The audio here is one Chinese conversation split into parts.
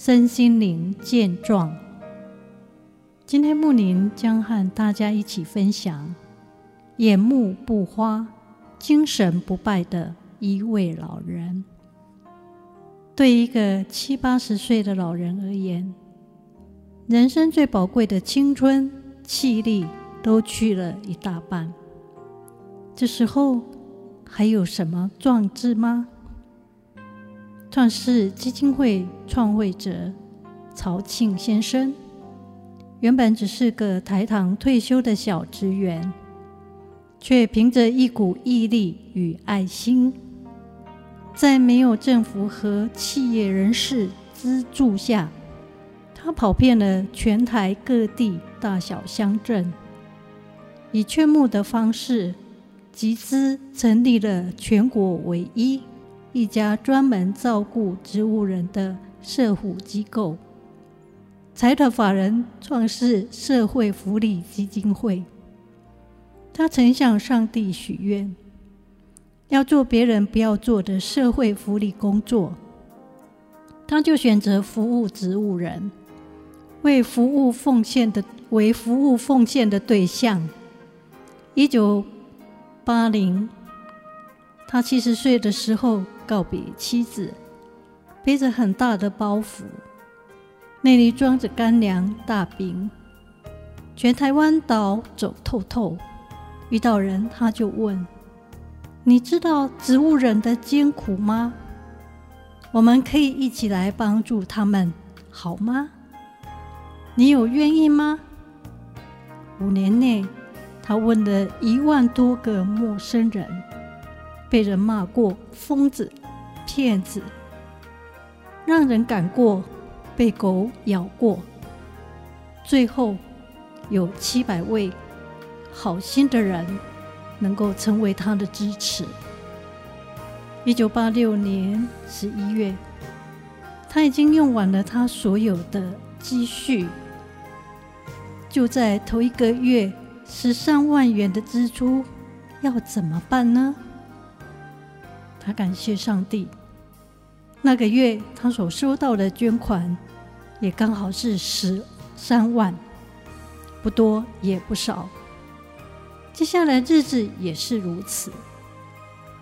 身心灵健壮。今天木林将和大家一起分享眼目不花、精神不败的一位老人。对一个七八十岁的老人而言，人生最宝贵的青春气力都去了一大半。这时候还有什么壮志吗？创世基金会创会者曹庆先生，原本只是个台糖退休的小职员，却凭着一股毅力与爱心，在没有政府和企业人士资助下，他跑遍了全台各地大小乡镇，以劝募的方式集资成立了全国唯一。一家专门照顾植物人的社福机构，财团法人创世社会福利基金会。他曾向上帝许愿，要做别人不要做的社会福利工作，他就选择服务植物人，为服务奉献的为服务奉献的对象。一九八零，他七十岁的时候。告别妻子，背着很大的包袱，内里装着干粮大饼，全台湾岛走透透。遇到人他就问：“你知道植物人的艰苦吗？我们可以一起来帮助他们，好吗？你有愿意吗？”五年内，他问了一万多个陌生人。被人骂过疯子、骗子，让人赶过，被狗咬过，最后有七百位好心的人能够成为他的支持。一九八六年十一月，他已经用完了他所有的积蓄，就在头一个月十三万元的支出，要怎么办呢？他感谢上帝，那个月他所收到的捐款也刚好是十三万，不多也不少。接下来日子也是如此。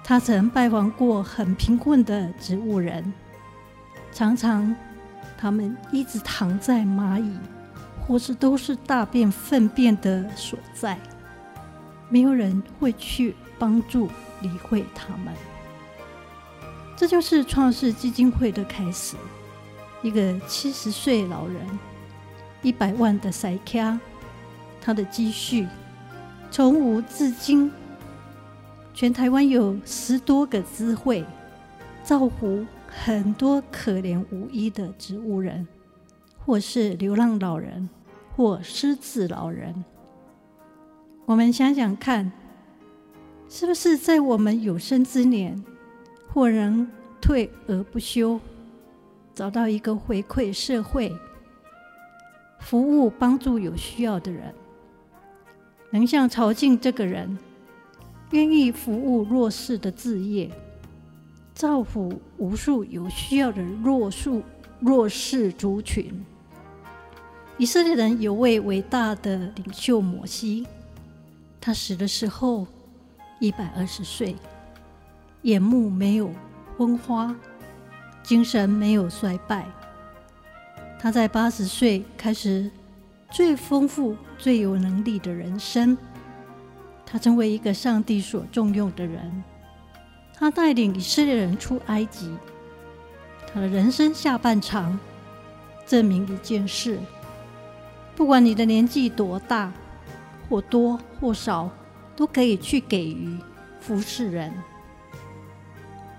他曾拜访过很贫困的植物人，常常他们一直躺在蚂蚁或是都是大便粪便的所在，没有人会去帮助理会他们。这就是创世基金会的开始。一个七十岁老人，一百万的塞卡，他的积蓄从无至今，全台湾有十多个资会，造福很多可怜无依的植物人，或是流浪老人，或失智老人。我们想想看，是不是在我们有生之年，或能退而不休，找到一个回馈社会、服务帮助有需要的人，能像曹静这个人，愿意服务弱势的置业，造福无数有需要的弱势弱势族群。以色列人有位伟大的领袖摩西，他死的时候一百二十岁。眼目没有昏花，精神没有衰败。他在八十岁开始最丰富、最有能力的人生。他成为一个上帝所重用的人。他带领以色列人出埃及。他的人生下半场证明一件事：不管你的年纪多大，或多或少，都可以去给予服侍人。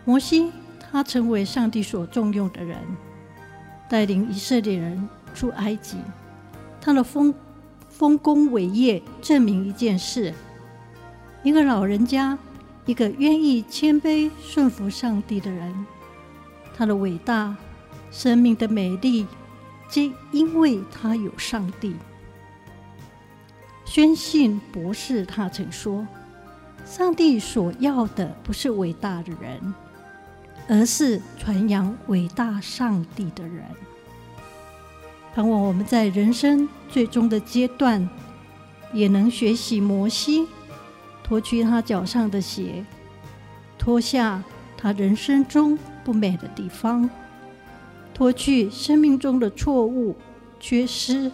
摩西，他成为上帝所重用的人，带领以色列人出埃及。他的丰丰功伟业证明一件事：一个老人家，一个愿意谦卑顺服上帝的人，他的伟大、生命的美丽，皆因为他有上帝。宣信博士他曾说：“上帝所要的不是伟大的人，而是传扬伟大上帝的人。”盼望我们在人生最终的阶段，也能学习摩西，脱去他脚上的鞋，脱下他人生中不美的地方，脱去生命中的错误、缺失。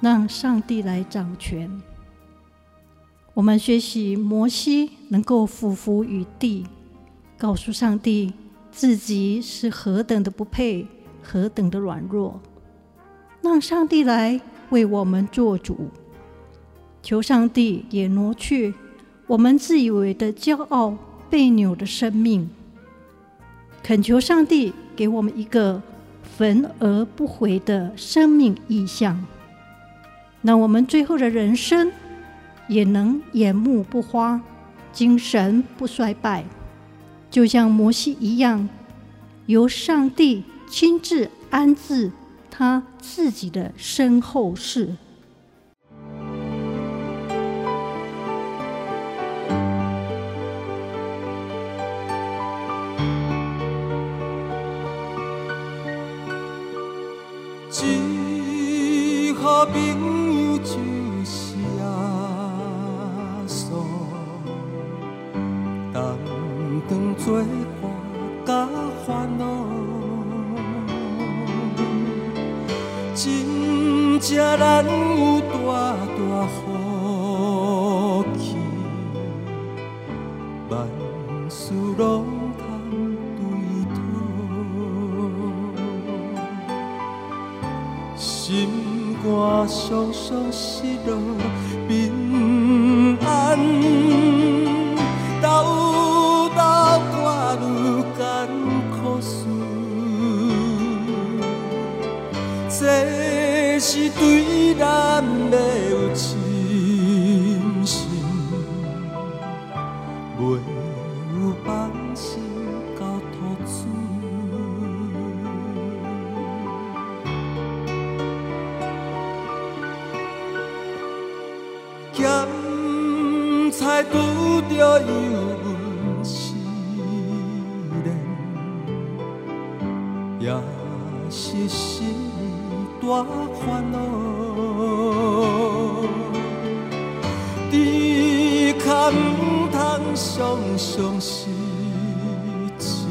让上帝来掌权。我们学习摩西能够俯伏于地，告诉上帝自己是何等的不配，何等的软弱。让上帝来为我们做主。求上帝也挪去我们自以为的骄傲、被扭的生命。恳求上帝给我们一个焚而不毁的生命意象。那我们最后的人生也能眼目不花，精神不衰败，就像摩西一样，由上帝亲自安置他自己的身后事。做伴甲烦恼，真正难有大大福气，万事拢通对讨，心肝常常失落平安。咱的有信心，没有放心交托主。咸菜拄着油温时冷，也是心。大烦恼，只可唔通常常失志，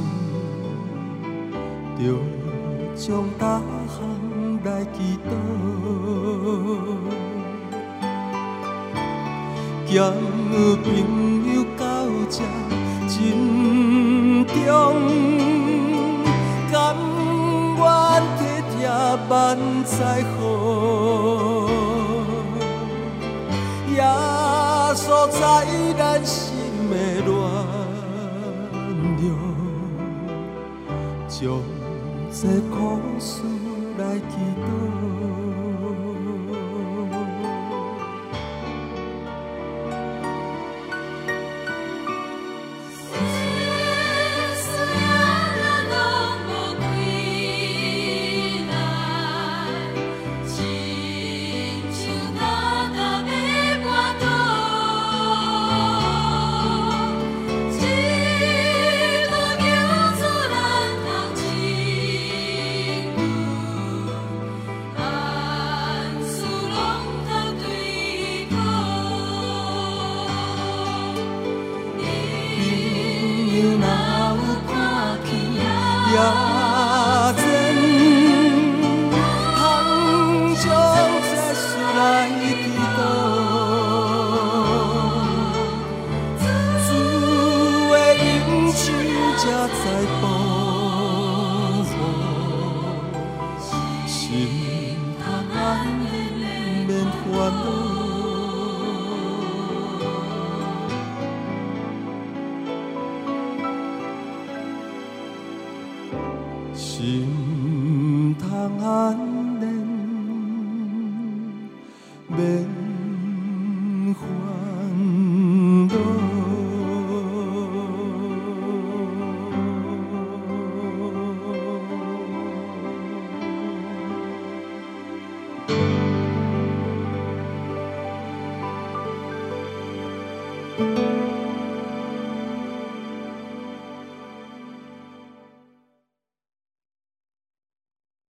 就将大项来祈祷，交朋友到这珍重，甘愿。万载稣在咱心的暖融，将这苦事来祈祷。